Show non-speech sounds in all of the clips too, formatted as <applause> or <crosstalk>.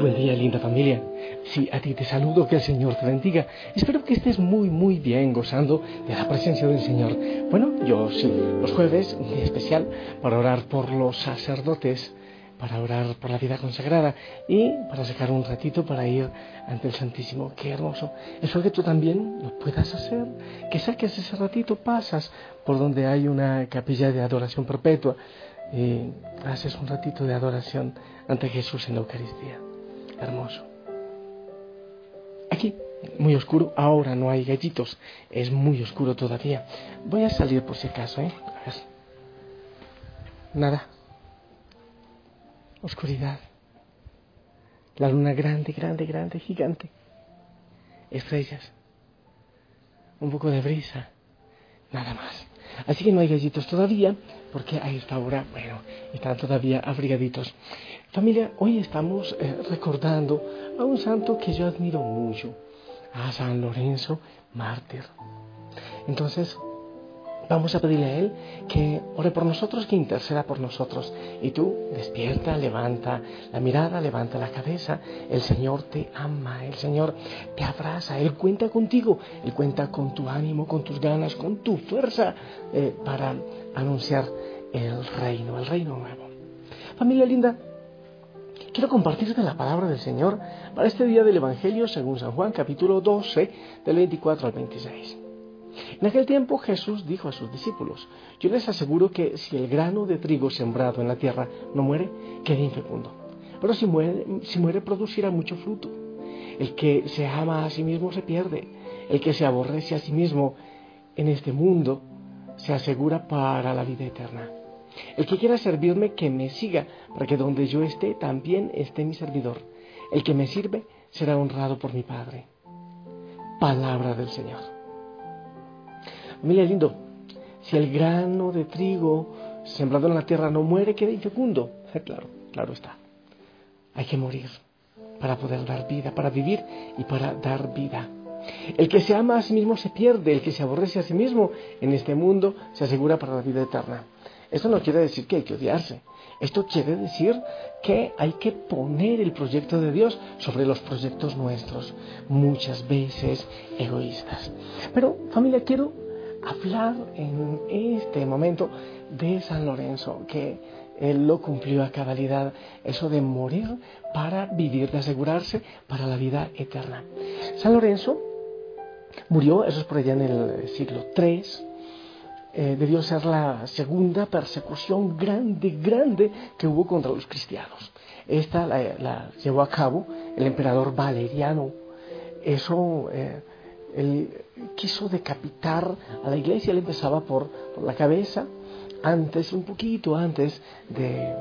buen día, linda familia. Sí, a ti te saludo, que el Señor te bendiga. Espero que estés muy, muy bien gozando de la presencia del Señor. Bueno, yo sí, los jueves, un día especial para orar por los sacerdotes, para orar por la vida consagrada y para sacar un ratito para ir ante el Santísimo. Qué hermoso. Espero que tú también lo puedas hacer, que saques ese ratito, pasas por donde hay una capilla de adoración perpetua y haces un ratito de adoración ante Jesús en la Eucaristía hermoso. Aquí, muy oscuro, ahora no hay gallitos, es muy oscuro todavía. Voy a salir por si acaso, ¿eh? A ver. Nada. Oscuridad. La luna grande, grande, grande, gigante. Estrellas. Un poco de brisa. Nada más. Así que no hay gallitos todavía, porque a esta hora, bueno, están todavía abrigaditos. Familia, hoy estamos eh, recordando a un santo que yo admiro mucho, a San Lorenzo, mártir. Entonces, vamos a pedirle a Él que ore por nosotros, que interceda por nosotros. Y tú despierta, levanta la mirada, levanta la cabeza. El Señor te ama, el Señor te abraza, Él cuenta contigo, Él cuenta con tu ánimo, con tus ganas, con tu fuerza eh, para anunciar el reino, el reino nuevo. Familia linda, quiero compartirte la palabra del Señor para este día del Evangelio según San Juan capítulo 12 del 24 al 26. En aquel tiempo Jesús dijo a sus discípulos, yo les aseguro que si el grano de trigo sembrado en la tierra no muere, queda infecundo. Pero si muere, si muere producirá mucho fruto. El que se ama a sí mismo se pierde. El que se aborrece a sí mismo en este mundo se asegura para la vida eterna. El que quiera servirme, que me siga, para que donde yo esté, también esté mi servidor. El que me sirve será honrado por mi Padre. Palabra del Señor. Mira, lindo, si el grano de trigo sembrado en la tierra no muere, queda infecundo. <laughs> Claro, claro está. Hay que morir para poder dar vida, para vivir y para dar vida. El que se ama a sí mismo se pierde, el que se aborrece a sí mismo en este mundo se asegura para la vida eterna. Esto no quiere decir que hay que odiarse. Esto quiere decir que hay que poner el proyecto de Dios sobre los proyectos nuestros, muchas veces egoístas. Pero familia, quiero hablar en este momento de San Lorenzo, que él lo cumplió a cabalidad, eso de morir para vivir, de asegurarse para la vida eterna. San Lorenzo murió, eso es por allá en el siglo III, eh, debió ser la segunda persecución grande, grande que hubo contra los cristianos. Esta la, llevó a cabo el emperador Valeriano. Eso, eh, él quiso decapitar a la iglesia, él empezaba por, la cabeza, antes, un poquito antes de,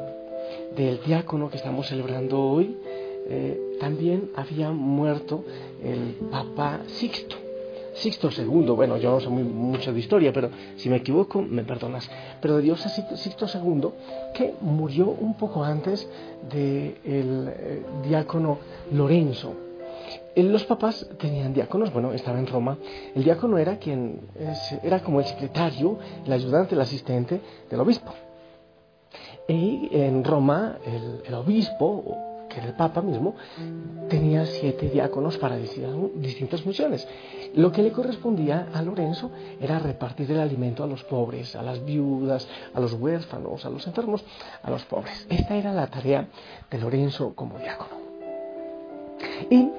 del diácono que estamos celebrando hoy, eh, también había muerto el Papa Sixto. Sixto II, bueno, yo no sé muy, mucho de historia, pero si me equivoco, me perdonas. Pero de Dios es Sixto II, que murió un poco antes del eh, diácono Lorenzo. Eh, los papás tenían diáconos, bueno, estaba en Roma. El diácono era quien era como el secretario, el ayudante, el asistente del obispo. Y en Roma el, obispo, que era el Papa mismo, tenía siete diáconos para distintas funciones. Lo que le correspondía a Lorenzo era repartir el alimento a los pobres, a las viudas, a los huérfanos, a los enfermos, a los pobres. Esta era la tarea de Lorenzo como diácono. Y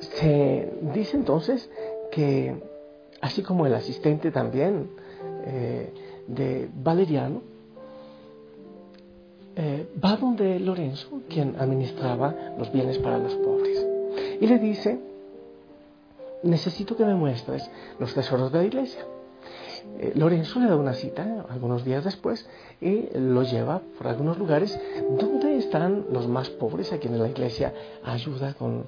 se dice entonces que, así como el asistente también eh, de Valeriano, eh, va donde Lorenzo, quien administraba los bienes para los pobres, y le dice, necesito que me muestres los tesoros de la iglesia. Eh, Lorenzo le da una cita algunos días después y lo lleva por algunos lugares donde están los más pobres a quienes la iglesia ayuda con,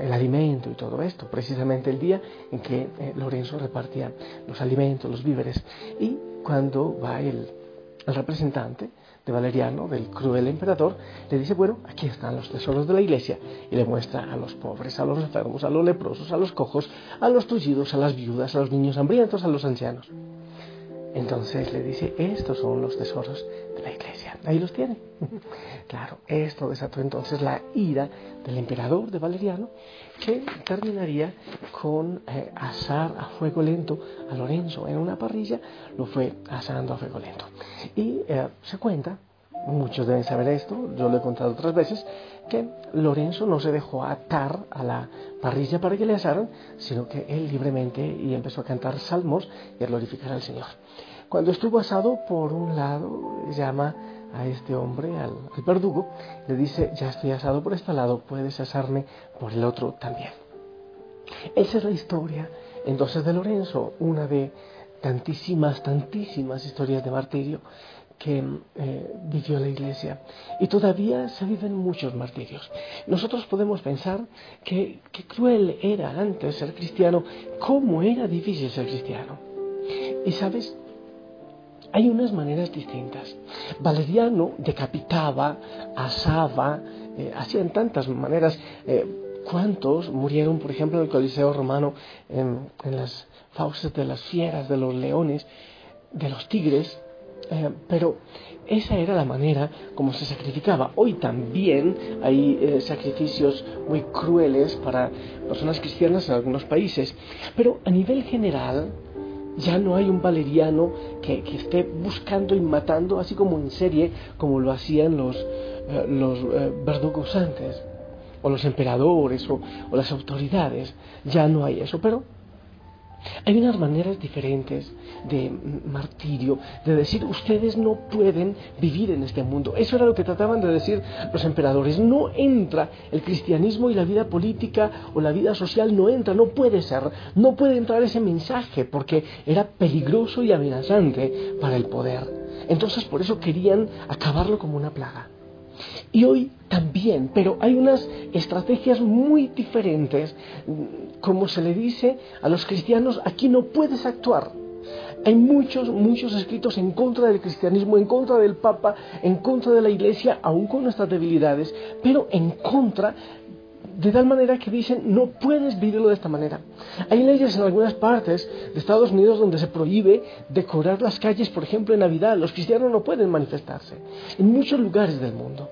el alimento y todo esto, precisamente el día en que eh, Lorenzo repartía los alimentos, los víveres. Y cuando va el representante, de Valeriano, del cruel emperador, le dice, bueno, aquí están los tesoros de la iglesia, y le muestra a los pobres, a los enfermos, a los leprosos, a los cojos, a los tullidos, a las viudas, a los niños hambrientos, a los ancianos. Entonces le dice, estos son los tesoros de la iglesia. Ahí los tiene. <laughs> claro, esto desató entonces la ira del emperador de Valeriano, que terminaría con eh, asar a fuego lento a Lorenzo en una parrilla, lo fue asando a fuego lento. Y eh, se cuenta, muchos deben saber esto, yo lo he contado otras veces, que Lorenzo no se dejó atar a la parrilla para que le asaran, sino que él libremente y empezó a cantar salmos y a glorificar al Señor. Cuando estuvo asado, por un lado, llama a este hombre, al, verdugo, le dice, ya estoy asado por este lado, puedes asarme por el otro también. Esa es la historia entonces de Lorenzo, una de tantísimas, tantísimas historias de martirio que eh, vivió la iglesia. Y todavía se viven muchos martirios. Nosotros podemos pensar que, qué cruel era antes ser cristiano, cómo era difícil ser cristiano. Y sabes, hay unas maneras distintas. Valeriano decapitaba, asaba, eh, hacían tantas maneras. Eh, ¿Cuántos murieron, por ejemplo, en el Coliseo Romano, en, las fauces de las fieras, de los leones, de los tigres? Eh, pero esa era la manera como se sacrificaba. Hoy también hay sacrificios muy crueles para personas cristianas en algunos países, pero a nivel general ya no hay un valeriano que, esté buscando y matando, así como en serie, como lo hacían los, eh, los eh, verdugos antes, o los emperadores, o las autoridades. Ya no hay eso, pero hay unas maneras diferentes de martirio, de decir, ustedes no pueden vivir en este mundo. Eso era lo que trataban de decir los emperadores. No entra el cristianismo y la vida política o la vida social, no entra, no puede ser, no puede entrar ese mensaje porque era peligroso y amenazante para el poder. Entonces por eso querían acabarlo como una plaga. Y hoy también, pero hay unas estrategias muy diferentes. Como se le dice a los cristianos, aquí no puedes actuar. Hay muchos, muchos escritos en contra del cristianismo, en contra del Papa, en contra de la Iglesia, aún con nuestras debilidades, pero en contra de tal manera que dicen no puedes vivirlo de esta manera. Hay leyes en algunas partes de Estados Unidos donde se prohíbe decorar las calles, por ejemplo, en Navidad. Los cristianos no pueden manifestarse. En muchos lugares del mundo.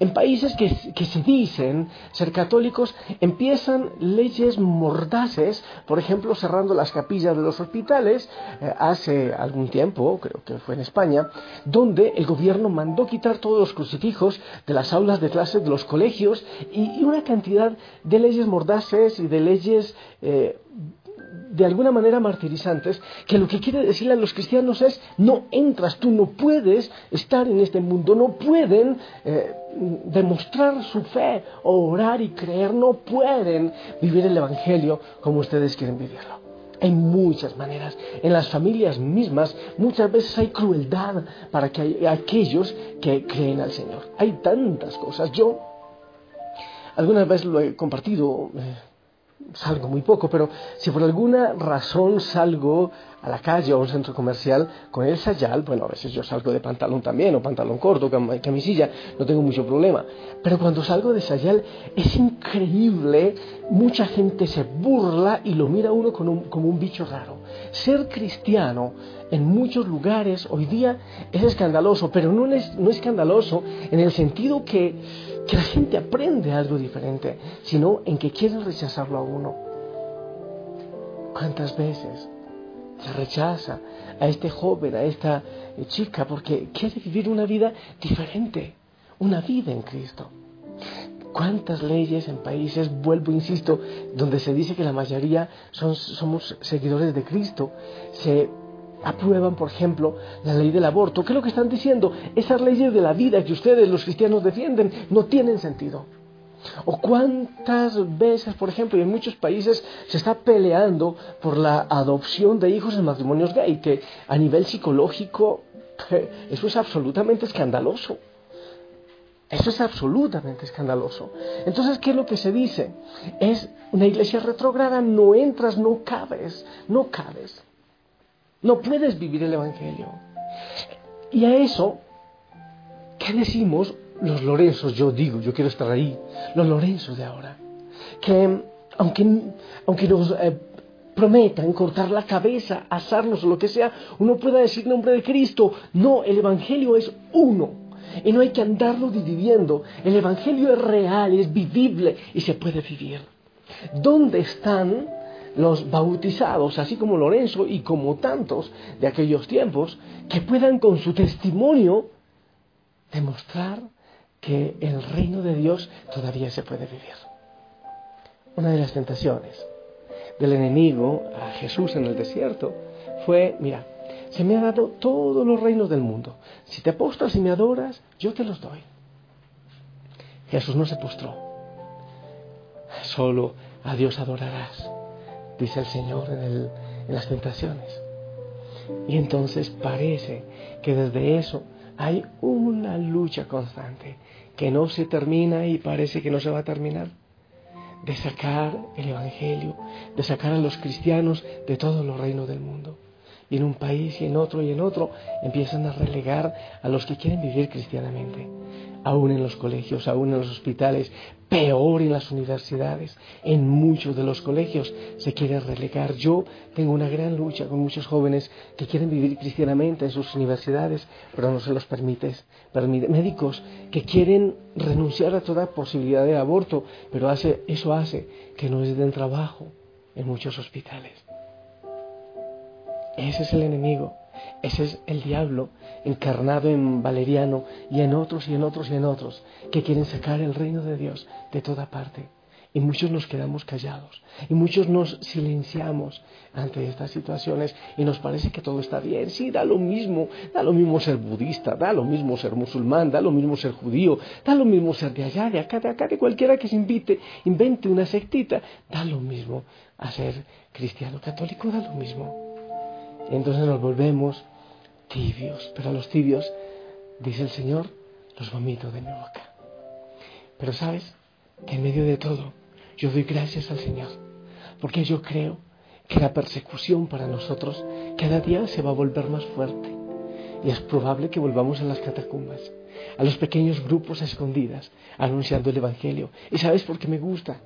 En países que, se dicen ser católicos empiezan leyes mordaces, por ejemplo cerrando las capillas de los hospitales eh, hace algún tiempo, creo que fue en España, donde el gobierno mandó quitar todos los crucifijos de las aulas de clases de los colegios y, una cantidad de leyes mordaces y de leyes eh, de alguna manera martirizantes, que lo que quiere decirle a los cristianos es, no entras, tú no puedes estar en este mundo, no pueden eh, demostrar su fe, orar y creer, no pueden vivir el Evangelio como ustedes quieren vivirlo. Hay muchas maneras. En las familias mismas muchas veces hay crueldad para que aquellos que creen al Señor. Hay tantas cosas. Yo algunas veces lo he compartido. Eh, salgo muy poco, pero si por alguna razón salgo a la calle o a un centro comercial con el sayal, bueno, a veces yo salgo de pantalón también, o pantalón corto, camisilla, no tengo mucho problema. Pero cuando salgo de sayal es increíble, mucha gente se burla y lo mira uno como un bicho raro. Ser cristiano en muchos lugares hoy día es escandaloso, pero no es, no escandaloso en el sentido que, que la gente aprende algo diferente, sino en que quieren rechazarlo a uno. ¿Cuántas veces se rechaza a este joven, a esta chica, porque quiere vivir una vida diferente, una vida en Cristo? ¿Cuántas leyes en países, vuelvo, insisto, donde se dice que la mayoría somos seguidores de Cristo, se aprueban, por ejemplo, la ley del aborto? ¿Qué es lo que están diciendo? Esas leyes de la vida que ustedes, los cristianos, defienden, no tienen sentido. ¿O cuántas veces, por ejemplo, y en muchos países se está peleando por la adopción de hijos en matrimonios gay, que a nivel psicológico eso es absolutamente escandaloso. Eso es absolutamente escandaloso. Entonces, ¿qué es lo que se dice? Es una iglesia retrograda, no entras, no cabes, no cabes. No puedes vivir el Evangelio. Y a eso, ¿qué decimos los Lorenzos? Yo digo, yo quiero estar ahí, los Lorenzos de ahora. Que aunque, aunque nos eh, prometan cortar la cabeza, asarnos o lo que sea, uno pueda decir nombre de Cristo. No, el Evangelio es uno y no hay que andarlo dividiendo. El Evangelio es real, es vivible y se puede vivir. ¿Dónde están los bautizados, así como Lorenzo y como tantos de aquellos tiempos, que puedan con su testimonio demostrar que el reino de Dios todavía se puede vivir? Una de las tentaciones del enemigo a Jesús en el desierto fue, mira, se me ha dado todos los reinos del mundo. Si te postras y me adoras, yo te los doy. Jesús no se postró. Solo a Dios adorarás, dice el Señor en, en las tentaciones. Y entonces parece que desde eso hay una lucha constante que no se termina y parece que no se va a terminar. De sacar el Evangelio, de sacar a los cristianos de todos los reinos del mundo y en un país y en otro y en otro empiezan a relegar a los que quieren vivir cristianamente. Aún en los colegios, aún en los hospitales, peor en las universidades. En muchos de los colegios se quiere relegar. Yo tengo una gran lucha con muchos jóvenes que quieren vivir cristianamente en sus universidades, pero no se los permite. Médicos que quieren renunciar a toda posibilidad de aborto, pero eso hace que no les den trabajo en muchos hospitales. Ese es el enemigo. Ese es el diablo encarnado en Valeriano y en otros y en otros y en otros que quieren sacar el reino de Dios de toda parte. Y muchos nos quedamos callados y muchos nos silenciamos ante estas situaciones y nos parece que todo está bien. Sí, da lo mismo, da lo mismo ser budista, da lo mismo ser musulmán, da lo mismo ser judío, da lo mismo ser de allá, de acá, de acá, de cualquiera que se invite, invente una sectita, da lo mismo a ser cristiano católico, da lo mismo. Entonces nos volvemos tibios, pero a los tibios, dice el Señor, los vomito de mi boca. Pero sabes que en medio de todo yo doy gracias al Señor, porque yo creo que la persecución para nosotros cada día se va a volver más fuerte. Y es probable que volvamos a las catacumbas, a los pequeños grupos escondidas, anunciando el Evangelio. ¿Y sabes por qué me gusta?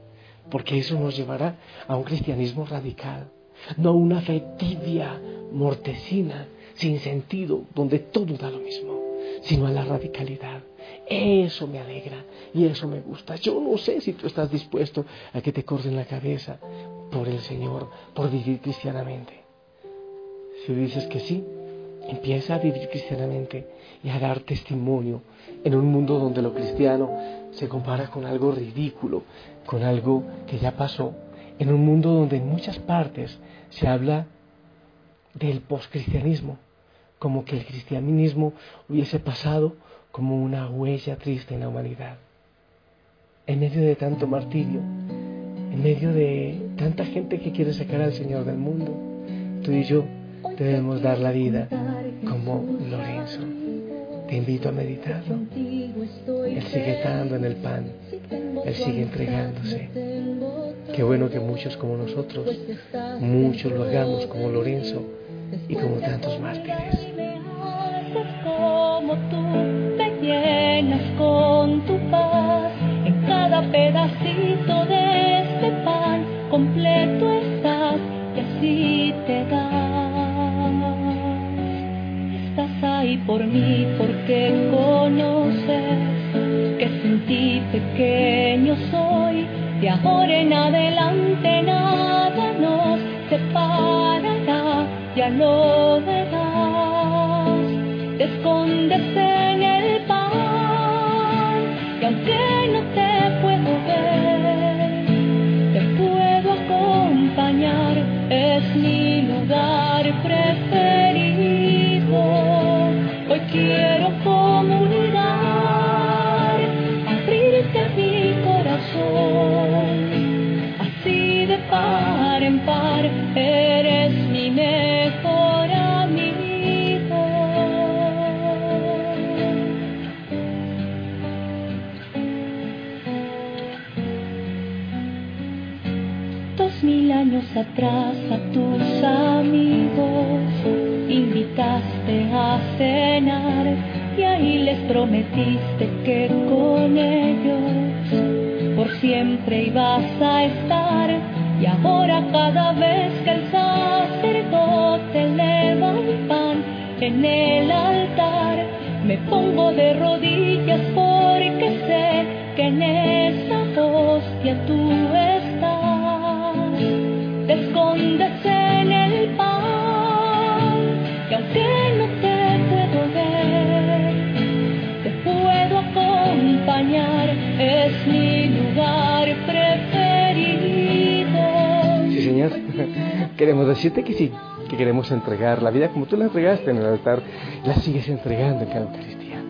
Porque eso nos llevará a un cristianismo radical, no una fe tibia, mortecina, sin sentido, donde todo da lo mismo, sino a la radicalidad. Eso me alegra y eso me gusta. Yo no sé si tú estás dispuesto a que te corten la cabeza por el Señor, por vivir cristianamente. Si dices que sí, empieza a vivir cristianamente y a dar testimonio en un mundo donde lo cristiano se compara con algo ridículo, con algo que ya pasó, en un mundo donde en muchas partes se habla del poscristianismo, como que el cristianismo hubiese pasado como una huella triste en la humanidad. En medio de tanto martirio, en medio de tanta gente que quiere sacar al Señor del mundo, tú y yo debemos dar la vida como Lorenzo. Te invito a meditarlo. Él sigue estando en el pan, Él sigue entregándose. Qué bueno que muchos como nosotros, muchos lo hagamos como Lorenzo y como tantos mártires. Como tú te llenas con tu paz, en cada pedacito de este pan completo estás y así te das. Estás ahí por mí porque conoces que sin ti pequeño soy, de ahora en adelante nada. Ya lo verás. Te escondes en el pan y aunque no te puedo ver, te puedo acompañar, es mi lugar preferido. Hoy quiero atrás a tus amigos. Invitaste a cenar y ahí les prometiste que con ellos por siempre ibas a estar. Y ahora cada vez que el sacerdote eleva un pan en el altar me pongo de rodillas porque sé que en esa hostia tú Queremos decirte que sí, que queremos entregar la vida como tú la entregaste en el altar, la sigues entregando en cada Eucaristía.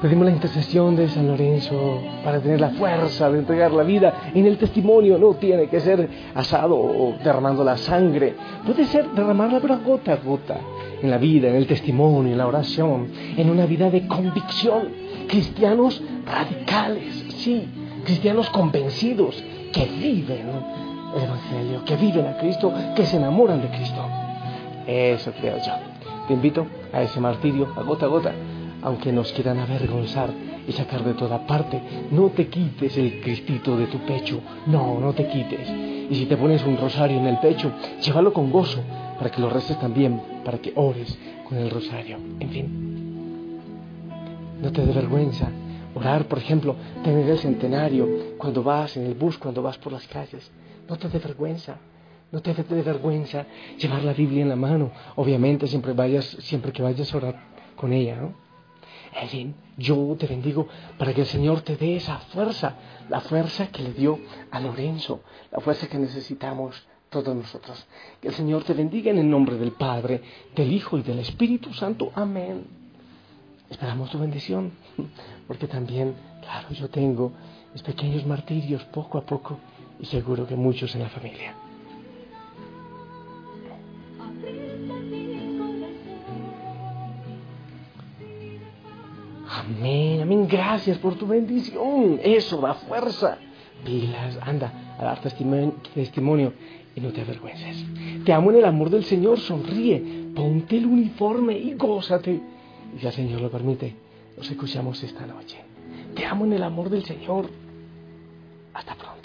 Pedimos la intercesión de San Lorenzo para tener la fuerza de entregar la vida en el testimonio. No tiene que ser asado o derramando la sangre. Puede ser derramarla, pero gota a gota. En la vida, en el testimonio, en la oración, en una vida de convicción. Cristianos radicales, sí. Cristianos convencidos que viven el Evangelio, que viven a Cristo, que se enamoran de Cristo. Eso creo yo. Te invito a ese martirio, a gota a gota, aunque nos quieran avergonzar y sacar de toda parte. No te quites el cristito de tu pecho. No, no te quites. Y si te pones un rosario en el pecho, llévalo con gozo, para que lo reces también, para que ores con el rosario. En fin, no te dé vergüenza orar, por ejemplo, tener el centenario cuando vas en el bus, cuando vas por las calles. No te dé vergüenza. No te dé vergüenza llevar la Biblia en la mano. Obviamente, siempre, vayas, siempre que vayas a orar con ella, ¿no? En fin, yo te bendigo para que el Señor te dé esa fuerza, la fuerza que le dio a Lorenzo, la fuerza que necesitamos todos nosotros. Que el Señor te bendiga en el nombre del Padre, del Hijo y del Espíritu Santo. Amén. Esperamos tu bendición, porque también, claro, yo tengo mis pequeños martirios poco a poco y seguro que muchos en la familia. Amén, amén. Gracias por tu bendición. Eso da fuerza. Pilas, anda a dar testimonio, y no te avergüences. Te amo en el amor del Señor. Sonríe, ponte el uniforme y gózate. Y si el Señor lo permite, nos escuchamos esta noche. Te amo en el amor del Señor. Hasta pronto.